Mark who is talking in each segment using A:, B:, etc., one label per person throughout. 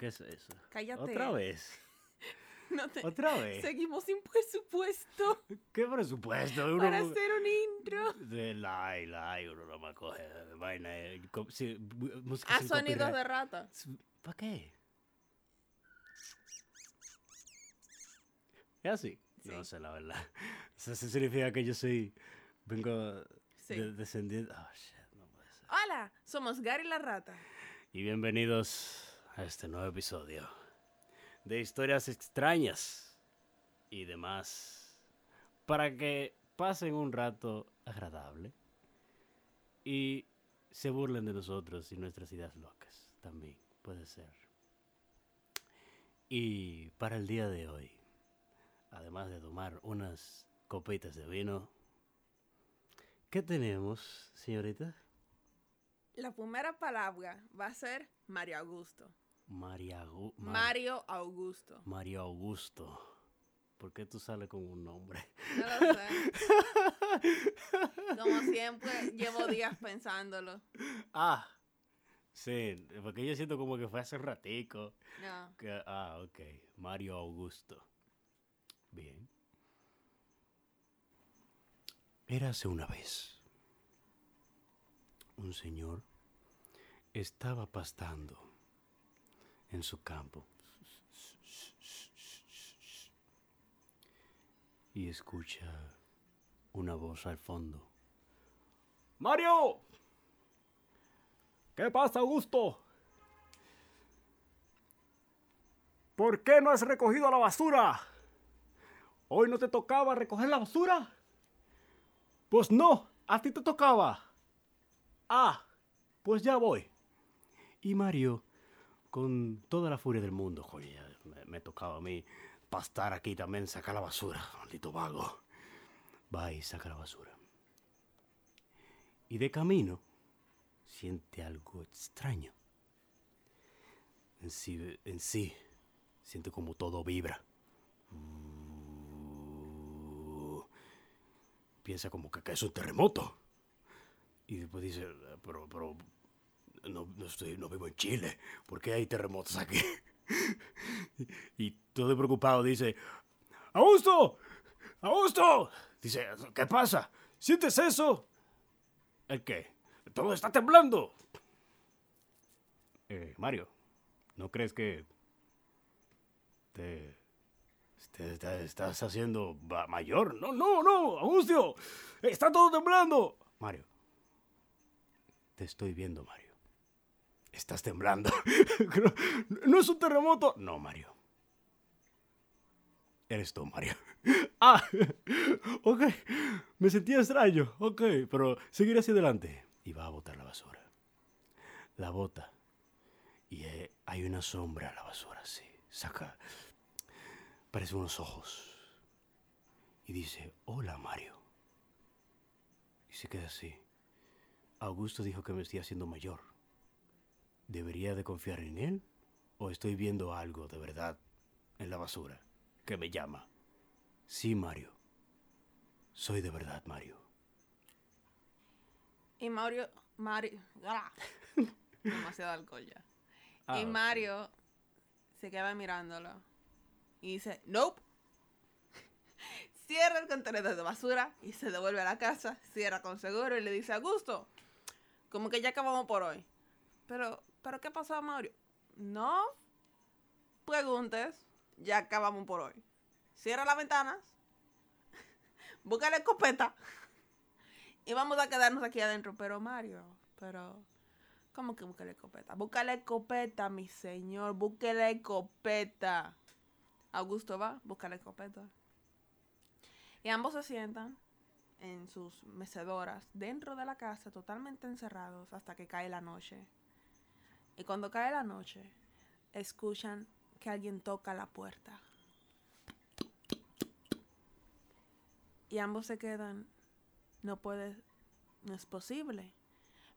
A: ¿Qué es eso?
B: Cállate.
A: ¿Otra vez?
B: No te-
A: ¿Otra vez?
B: Seguimos sin presupuesto
A: ¿Qué presupuesto? Uno,
B: para hacer un intro.
A: De like, like, uno no me coge vaina. eh, sí, música
B: A
A: sin
B: sonidos
A: copyright.
B: de rata.
A: ¿Para qué? ¿Es así? No
B: Sí.
A: sé, la verdad. Eso significa que yo soy... Vengo
B: Sí.
A: de- descendiendo... Oh, shit, no puede ser.
B: Hola, somos Gary la rata.
A: Y bienvenidos a este nuevo episodio de historias extrañas y demás para que pasen un rato agradable y se burlen de nosotros y nuestras ideas locas también puede ser. Y para el día de hoy, además de tomar unas copitas de vino, ¿qué tenemos, señorita?
B: La primera palabra va a ser Mario Augusto.
A: María Gu- Mar-
B: Mario Augusto.
A: Mario Augusto. ¿Por qué tú sales con un nombre?
B: No lo sé. Como siempre, llevo días pensándolo.
A: Ah, sí, porque yo siento como que fue hace ratico.
B: No.
A: que- ah, ok. Mario Augusto. Bien. Érase una vez. Un señor estaba pastando en su campo. Y escucha una voz al fondo. ¡Mario! ¿Qué pasa, Augusto? ¿Por qué no has recogido la basura? ¿Hoy no te tocaba recoger la basura? Pues no, a ti te tocaba. Ah, pues ya voy. Y Mario, con toda la furia del mundo, joder, me, me tocaba a mí pastar aquí también, sacar la basura, maldito vago. Va y saca la basura. Y de camino, siente algo extraño. En sí, en sí siente como todo vibra. Piensa como que, que es un terremoto. Y después dice, pero, pero no, no estoy, no vivo en Chile. ¿Por qué hay terremotos aquí? y todo preocupado dice, ¡Augusto! ¡Augusto! Dice, ¿qué pasa? ¿Sientes eso? ¿El qué? Todo está temblando. Eh, Mario, ¿no crees que te, te- te estás haciendo ma- mayor? No, no, no, Augusto. Está todo temblando. Mario, te estoy viendo, Mario. Estás temblando. no, es un terremoto. No, Mario. Eres tú, Mario. Ah, ok. Me sentía extraño. Ok, pero seguiré hacia adelante. Y va a botar la basura. La bota. Y eh, hay una sombra en la basura, sí. Saca. Parece unos ojos. Y dice, hola, Mario. Y se queda así. Augusto dijo que me estoy haciendo mayor. ¿Debería de confiar en él? ¿O estoy viendo algo de verdad en la basura que me llama? Sí, Mario. Soy de verdad, Mario.
B: Y Mario. Mario. ¡Ah! Demasiado alcohol ya.
A: Ah,
B: y. Mario se queda mirándolo. Y dice, Nope. Cierra el contenedor de basura y se devuelve a la casa. Cierra con seguro y le dice, Augusto, como que ya acabamos por hoy. Pero, ¿pero qué pasó, Mario? No preguntes, ya acabamos por hoy. Cierra las ventanas, busca la escopeta y vamos a quedarnos aquí adentro. Pero, Mario, pero, ¿cómo que busca la escopeta? Busca la escopeta, mi señor, busque la escopeta. Augusto va, busca la escopeta. Y ambos se sientan en sus mecedoras dentro de la casa, totalmente encerrados, hasta que cae la noche. Y cuando cae la noche, escuchan que alguien toca la puerta. Y ambos se quedan, no puede, no es posible.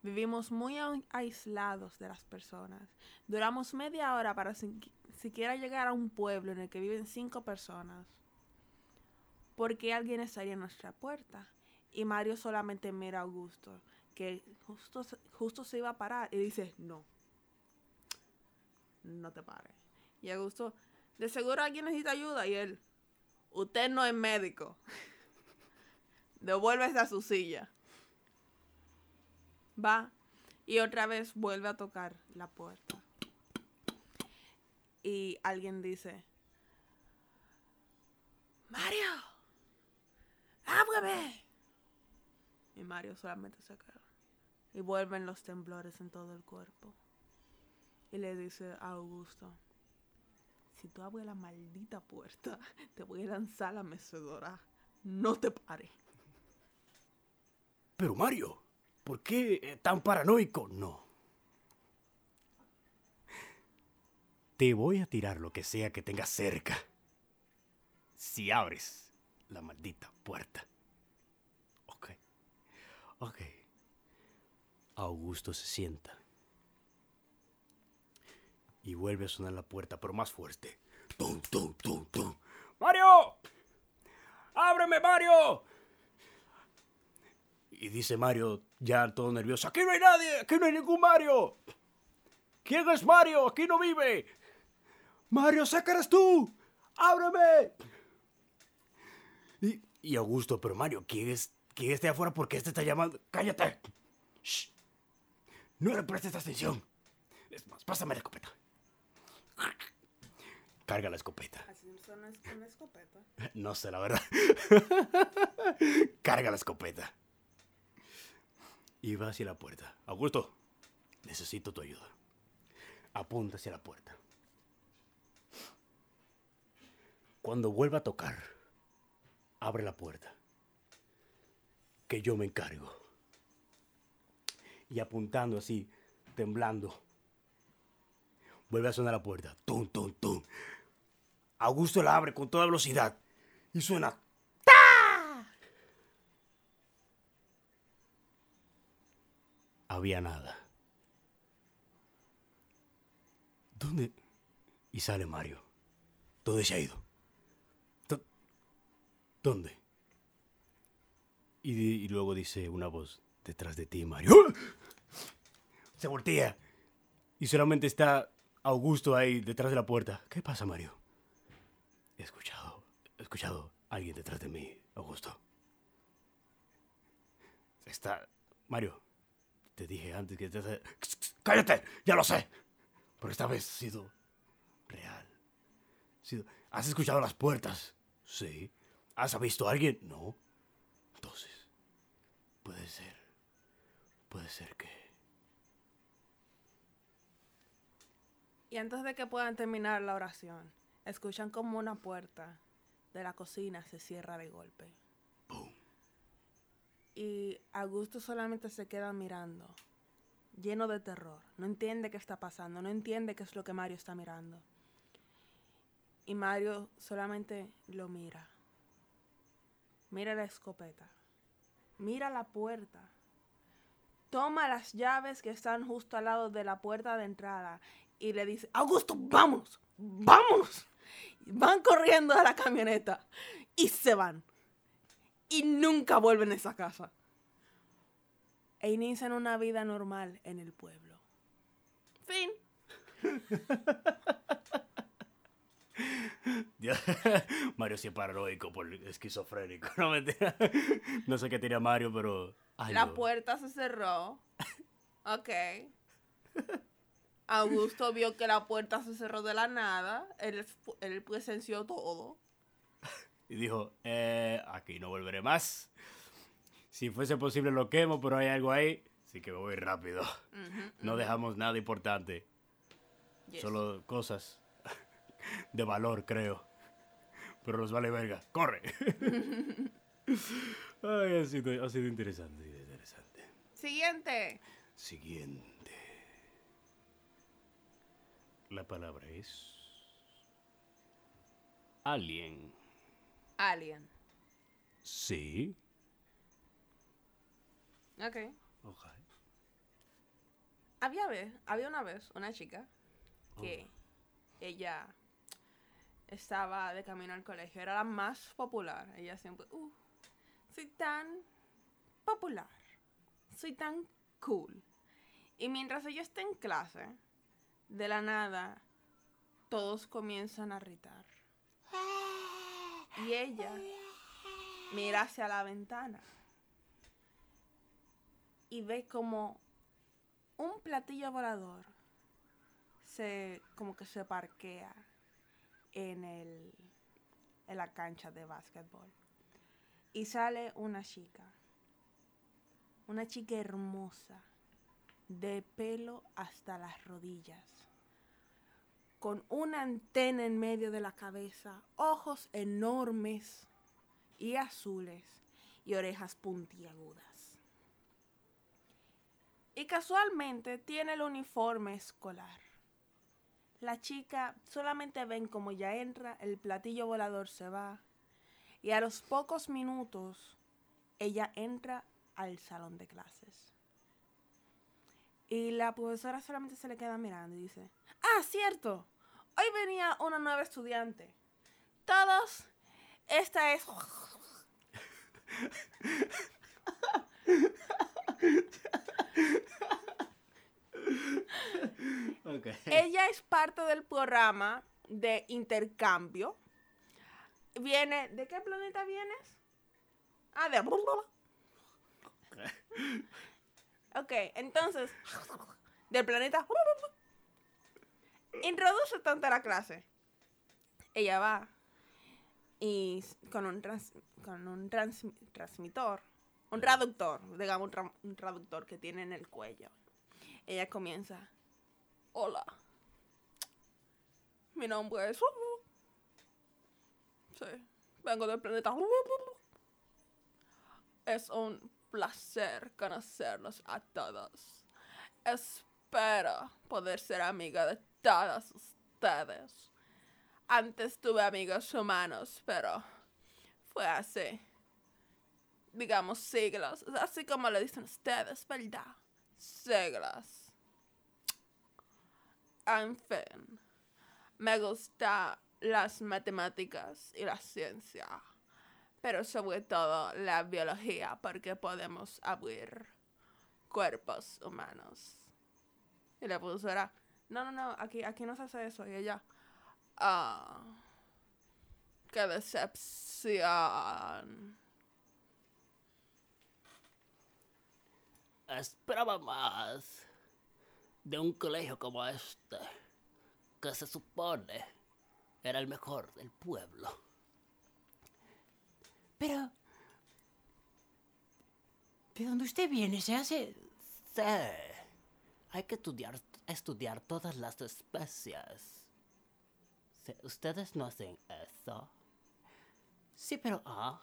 B: Vivimos muy ai- aislados de las personas. Duramos media hora para siquiera llegar a un pueblo en el que viven cinco personas. Porque alguien estaría en nuestra puerta. Y Mario solamente mira a Augusto, que justo, justo se iba a parar y dice, no. No te pares. Y Augusto, de seguro alguien necesita ayuda. Y él, usted no es médico. Devuélvese a su silla. Va y otra vez vuelve a tocar la puerta. Y alguien dice, Mario, ábreme. Y Mario solamente se queda. Y vuelven los temblores en todo el cuerpo. Y le dice a Augusto, si tú abres la maldita puerta, te voy a lanzar a la mecedora. No te pares.
A: Pero Mario, ¿por qué eh, tan paranoico? No. Te voy a tirar lo que sea que tengas cerca. Si abres la maldita puerta. Ok. Ok. Augusto se sienta. Y vuelve a sonar la puerta, pero más fuerte. ¡Tum, tum, tum, tum! ¡Mario! ¡Ábreme, Mario! Y dice Mario, ya todo nervioso, aquí no hay nadie, aquí no hay ningún Mario. ¿Quién es Mario? Aquí no vive. Mario, sácaras tú. Ábreme. Y, y Augusto, pero Mario, ¿quién es, quién está afuera? ¿Por qué este está llamando? Cállate. Shh. No le prestes atención. Es más, pásame la escopeta. Carga la escopeta.
B: Así suena una escopeta.
A: No sé, la verdad. Carga la escopeta. Y va hacia la puerta. Augusto, necesito tu ayuda. Apunta hacia la puerta. Cuando vuelva a tocar, abre la puerta. Que yo me encargo. Y apuntando así, temblando, vuelve a sonar la puerta. Tum, tum, tum. Augusto la abre con toda velocidad. Y suena había nada. ¿Dónde? Y sale Mario. ¿Dónde se ha ido? ¿Dó- ¿Dónde? Y luego dice una voz detrás de ti, Mario. ¡Ah! Se voltea. Y solamente está Augusto ahí detrás de la puerta. ¿Qué pasa, Mario? He escuchado, he escuchado alguien detrás de mí, Augusto. Está... Mario, te dije antes que... te- ¡Cállate! Ya lo sé. Pero esta vez ha sido real. ¿Has escuchado las puertas? Sí. ¿Has visto a alguien? No. Entonces, puede ser. Puede ser que...
B: Y antes de que puedan terminar la oración, escuchan como una puerta de la cocina se cierra de golpe. Y Augusto solamente se queda mirando, lleno de terror. No entiende qué está pasando, no entiende qué es lo que Mario está mirando. Y Mario solamente lo mira. Mira la escopeta. Mira la puerta. Toma las llaves que están justo al lado de la puerta de entrada y le dice, Augusto, vámonos, vámonos. Van corriendo a la camioneta y se van. Y nunca vuelven a esa casa. E inician una vida normal en el pueblo. Fin.
A: Mario sí es paranoico por esquizofrénico. No, mentira. no sé qué tenía Mario, pero... ay,
B: La
A: no.
B: puerta se cerró. Ok. Augusto vio que la puerta se cerró de la nada. Él, él presenció todo.
A: Y dijo, eh, aquí no volveré más. Si fuese posible lo quemo, pero hay algo ahí. Así que me voy rápido.
B: Ujú,
A: No dejamos nada importante.
B: yes.
A: Solo cosas de valor, creo. Pero nos vale verga. ¡Corre! Ay, ha sido, ha sido interesante, interesante.
B: Siguiente.
A: Siguiente. La palabra es... Alien.
B: Alien.
A: Sí.
B: Ok.
A: Ok.
B: Había, vez, había una vez una chica que ella estaba de camino al colegio. Era la más popular. Ella siempre, uh, soy tan popular. Soy tan cool. Y mientras ella está en clase, de la nada, todos comienzan a gritar. Y ella mira hacia la ventana y ve como un platillo volador se como que se parquea en el en la cancha de básquetbol y sale una chica una chica hermosa de pelo hasta las rodillas con una antena en medio de la cabeza, ojos enormes y azules y orejas puntiagudas. Y casualmente tiene el uniforme escolar. La chica solamente ven como ya entra, el platillo volador se va y a los pocos minutos ella entra al salón de clases. Y la profesora solamente se le queda mirando y dice, ah, cierto, Hoy venía una nueva estudiante. Todos, esta es...
A: Okay.
B: Ella es parte del programa de intercambio. Viene, ¿de qué planeta vienes? Ah, de... Ok, entonces, del planeta... Introduce tanto a la clase. Ella va y con un, trans- con un trans- transmitor, un traductor, digamos un, tra- un traductor que tiene en el cuello. Ella comienza, hola, mi nombre es... Sí, vengo del planeta... Es un placer conocerlos a todos. Espero poder ser amiga de todos ustedes. Antes tuve amigos humanos, pero fue hace, digamos, siglos. Así como le dicen ustedes, ¿verdad? Siglos. En fin, me gustan las matemáticas y la ciencia, pero sobre todo la biología, porque podemos abrir cuerpos humanos. Y la profesora, no, no, no, aquí, aquí no se hace eso. Y ella, ah, qué decepción.
C: Esperaba más de un colegio como este, que se supone era el mejor del pueblo.
D: Pero... ¿De dónde usted viene? Se hace...
C: Hay que estudiar, estudiar todas las especies. ¿Ustedes no hacen eso?
D: Sí, pero...
C: Ah,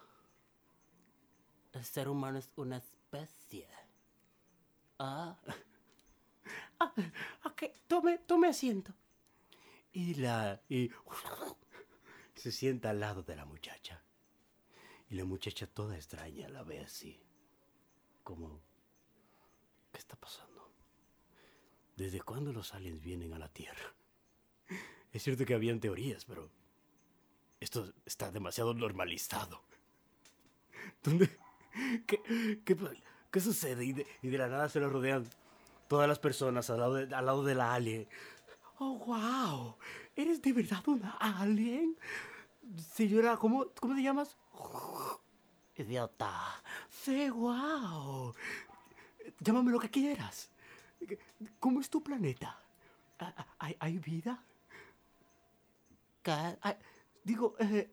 C: el ser humano es una especie. Ah,
D: Ok, tome, tome asiento.
A: Y la. Y. Se sienta al lado de la muchacha. Y la muchacha toda extraña la ve así. Como. ¿Qué está pasando? ¿Desde cuándo los aliens vienen a la Tierra? Es cierto que habían teorías, pero. Esto está demasiado normalizado. ¿Dónde? ¿Qué, qué, qué sucede? Y de, y de la nada se lo rodean todas las personas al lado de, al lado de la alien. Oh, wow. ¿Eres de verdad una alien? Señora, ¿cómo, cómo te llamas?
C: idiota.
A: Sí, wow. Llámame lo que quieras. ¿Cómo es tu planeta? ¿Ha- ha- ¿Hay, hay vida?
C: ¿Qué?
A: Ah, digo, eh,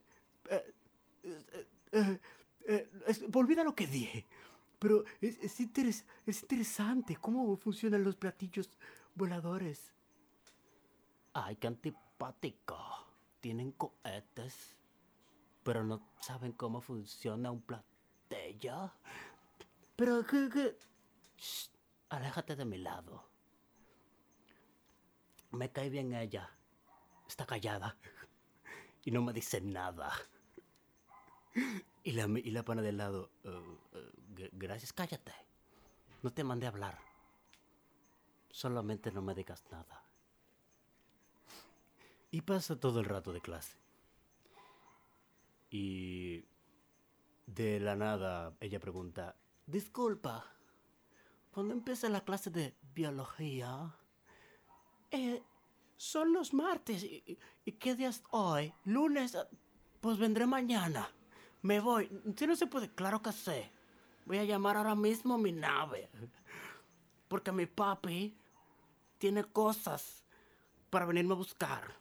A: eh, eh, eh, eh, olvida lo que dije. Pero es, es interes- es interesante cómo funcionan los platillos voladores.
C: Ay, qué antipático. Tienen cohetes, pero no saben cómo funciona un platillo.
A: Pero, ¿qué, qué?
C: Shh, aléjate de mi lado. Me cae bien ella. Está callada. Y no me dice nada.
A: Y la, y la pana del lado.
C: Eh, g- gracias, cállate. No te mandé a hablar. Solamente no me digas nada.
A: Y pasa todo el rato de clase. Y de la nada ella pregunta,
C: Disculpa. Cuando empieza la clase de biología,
D: Eh, son los martes. ¿Y, qué día es hoy? Lunes. Pues vendré mañana. Me voy. Si no se puede, claro que sé. Voy a llamar ahora mismo a mi nave. Porque mi papi tiene cosas para venirme a buscar.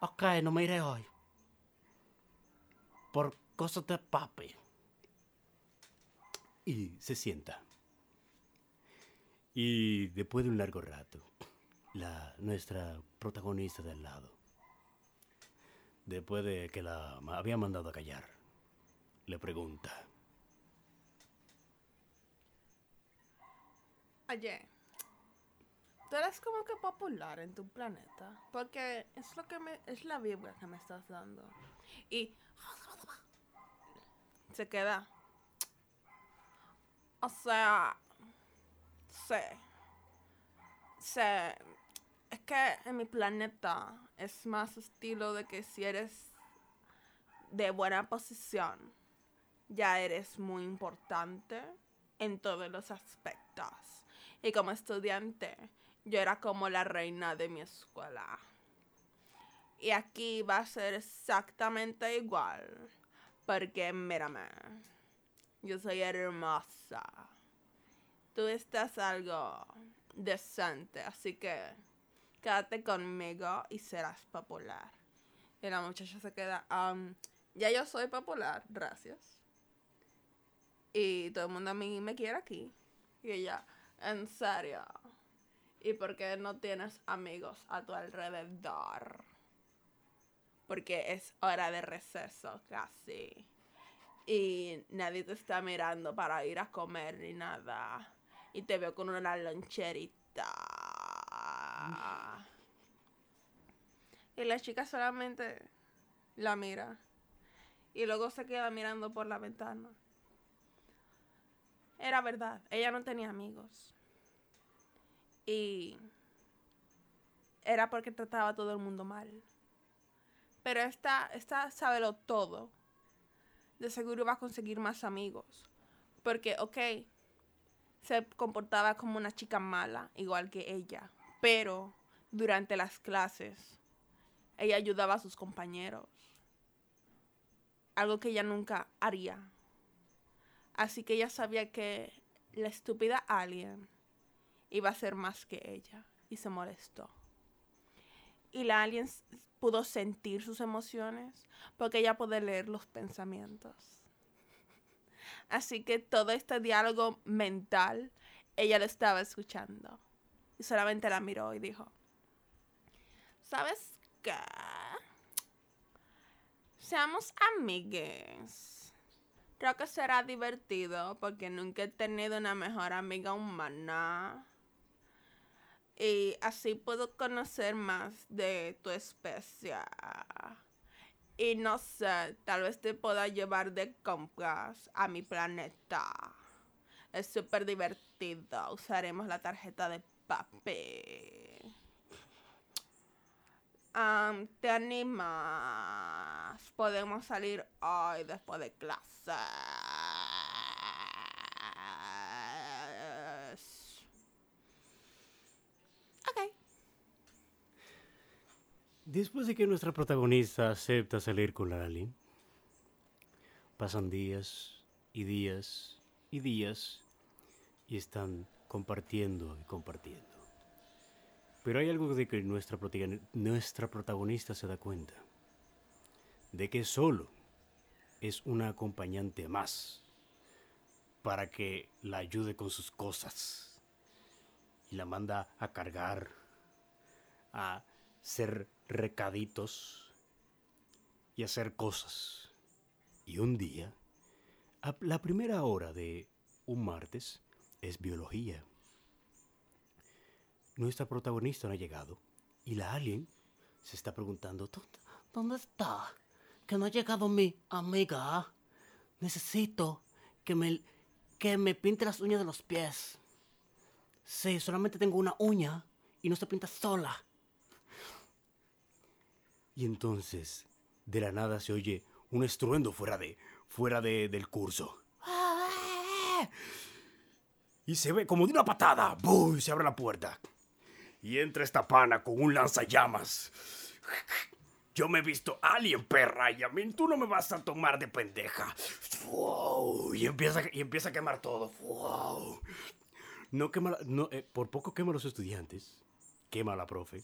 D: Ok, no me iré hoy. Por cosas de papi.
A: Y se sienta. Y después de un largo rato, la, nuestra protagonista del lado, después de que la había mandado a callar, le pregunta.
B: Oye, tú eres como que popular en tu planeta. Porque es lo que me, es la vibra que me estás dando. Y se queda. O sea, sé. Sé. Es que en mi planeta es más estilo de que si eres de buena posición, ya eres muy importante en todos los aspectos. Y como estudiante, yo era como la reina de mi escuela. Y aquí va a ser exactamente igual. Porque mírame, yo soy hermosa. Tú estás algo decente, así que quédate conmigo y serás popular. Y la muchacha se queda, "Am, ya yo soy popular, gracias. Y todo el mundo a mí me quiere aquí. Y ella, en serio. ¿Y por qué no tienes amigos a tu alrededor? Porque es hora de receso casi. Y nadie te está mirando para ir a comer ni nada. Y te veo con una loncherita. Y la chica solamente la mira. Y luego se queda mirando por la ventana. Era verdad, ella no tenía amigos. Y era porque trataba a todo el mundo mal. Pero esta, esta sábelo todo. De seguro va a conseguir más amigos. Porque, ok, se comportaba como una chica mala, igual que ella. Pero durante las clases, ella ayudaba a sus compañeros. Algo que ella nunca haría. Así que ella sabía que la estúpida alien iba a ser más que ella. Y se molestó. Y la alien pudo sentir sus emociones porque ella puede leer los pensamientos. Así que todo este diálogo mental, ella lo estaba escuchando. Y solamente la miró y dijo, ¿sabes qué? Seamos amigues. Creo que será divertido porque nunca he tenido una mejor amiga humana. Y así puedo conocer más de tu especie. Y no sé, tal vez te pueda llevar de compras a mi planeta. Es súper divertido. Usaremos la tarjeta de papi. ¿Te animas? Podemos salir hoy después de clases. Ok.
A: Después de que nuestra protagonista acepta salir con la alien, pasan días y días y días y están compartiendo y compartiendo. Pero hay algo de que nuestra, protagoni- nuestra protagonista se da cuenta, de que solo es una acompañante más para que la ayude con sus cosas y la manda a cargar, a ser recaditos y hacer cosas. Y un día, la primera hora de un martes es biología. Nuestra protagonista no ha llegado y la alien se está preguntando, "¿Dó-
D: ¿Dónde está? Que no ha llegado mi amiga. Necesito que me, que me pinte las uñas de los pies. Sí, solamente tengo una uña y no se pinta sola.
A: Y entonces, de la nada se oye un estruendo fuera de, fuera de, del curso. Y se ve como de una patada. ¡Bum! Se abre la puerta. Y entra esta pana con un lanzallamas. Yo me he visto alien, perra, y a mí tú no me vas a tomar de pendeja. ¡Wow! Y empieza, y empieza a quemar todo. ¡Wow! No quema, no, eh, por poco quema a los estudiantes. Quema a la profe.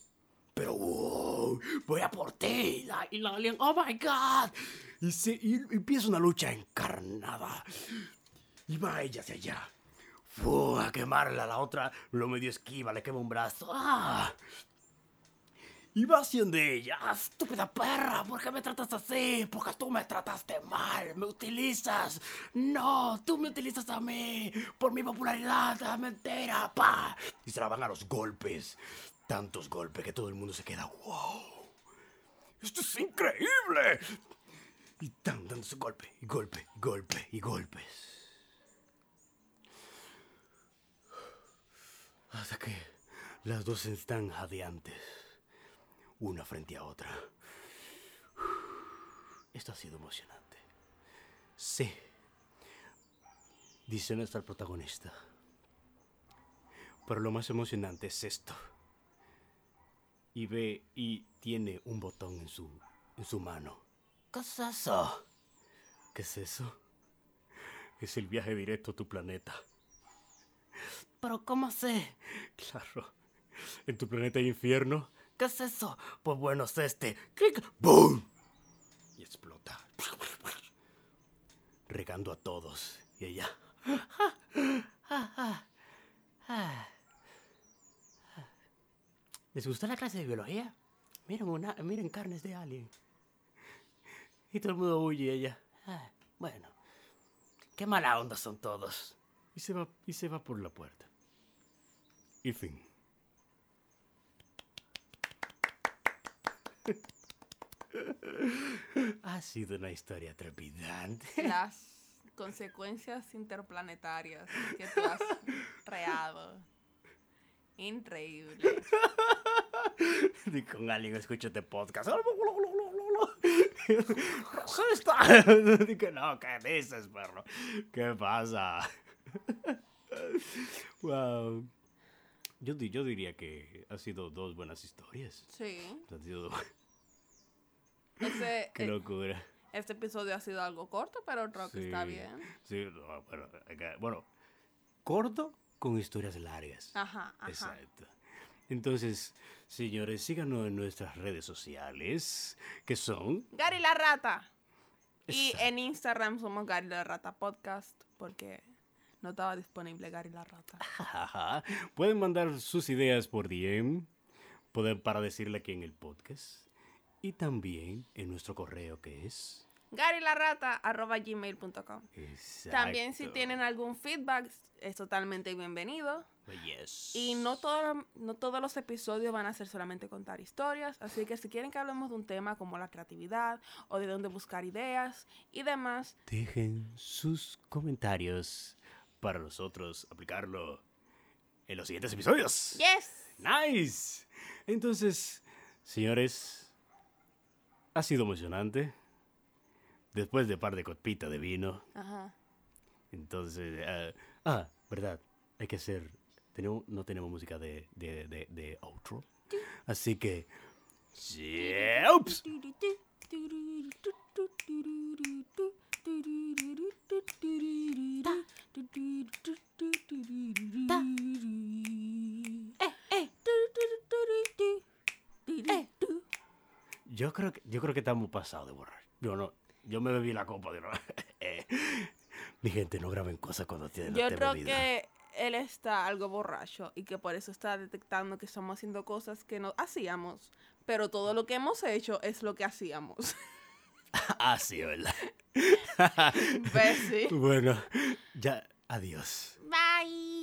A: Pero wow, voy a por ti. La- y la alien, oh my god. Y, se, y empieza una lucha encarnada. Y va ella hacia allá. Fu, a quemarla, la otra lo medio esquiva, le quema un brazo. ¡Ah! Y va haciendo ella. "Ah, Estúpida perra, ¿por qué me tratas así? Porque tú me trataste mal, me utilizas. No, tú me utilizas a mí por mi popularidad, ah, mentira, pa. Y se la van a los golpes. Tantos golpes que todo el mundo se queda, wow. Esto es increíble. Y tan dándose golpe, golpe, golpe, y golpes. Hasta que las dos están jadeantes, una frente a otra. Esto ha sido emocionante. Sí, dice nuestra protagonista. Pero lo más emocionante es esto. Y ve y tiene un botón en su, en su mano. ¿Qué es eso? ¿Qué es eso? Es el viaje directo a tu planeta.
D: Pero ¿cómo sé?
A: Claro. En tu planeta hay infierno.
D: ¿Qué es eso?
A: Pues bueno, es este. ¡Clic! ¡Boom! Y explota. Regando a todos. Y ella.
D: ¿Les gustó la clase de biología? Miren, una, miren carnes de alien.
A: Y todo el mundo huye ella.
D: Ah, bueno, qué mala onda son todos.
A: Y se va, y se va por la puerta. Y fin. Ha sido una historia trepidante.
B: Las consecuencias interplanetarias que tú has creado. Increíble.
A: Y con alguien escucho este podcast. Dije, no, ¿qué dices, perro? ¿Qué pasa? wow. Yo, yo diría que ha sido dos buenas historias.
B: Sí.
A: Han sido...
B: Ese,
A: Qué
B: eh,
A: locura.
B: este episodio ha sido algo corto, pero creo que está
A: Sí,
B: bien.
A: Sí, no, bueno, acá- bueno, corto con historias largas.
B: Ajá, ajá.
A: Exacto. Entonces, señores, síganos en nuestras redes sociales, que son...
B: Gary la Rata. Y
A: Exacto.
B: en Instagram somos Gary la Rata Podcast porque no estaba disponible Gary la Rata.
A: Pueden mandar sus ideas por DM poder, para decirle aquí en el podcast. Y también en nuestro correo que es... Exacto.
B: También si tienen algún feedback es totalmente bienvenido.
A: Yes.
B: Y no, todo- no todos los episodios van a ser solamente contar historias, así que si quieren que hablemos de un tema como la creatividad o de dónde buscar ideas y demás,
A: Dejen sus comentarios para nosotros aplicarlo en los siguientes episodios.
B: yes,
A: Nice. Entonces, señores, ha sido emocionante. Después de par de copitas de vino,
B: Ajá.
A: entonces, ah, ah, verdad, hay que hacer, tenemos, no tenemos música de, de, de, de outro, así que, yeah, ups. Yo creo que, yo creo que estamos pasados de borrar. Yo no, yo me bebí la copa de una Eh, Mi gente, no graben cosas cuando tienen
B: Yo creo
A: bebida.
B: que él está algo borracho y que por eso está detectando que estamos haciendo cosas que no hacíamos, pero todo lo que hemos hecho es lo que hacíamos.
A: Ah, sí, ¿verdad?
B: Pues sí.
A: Bueno, ya, adiós.
B: Bye.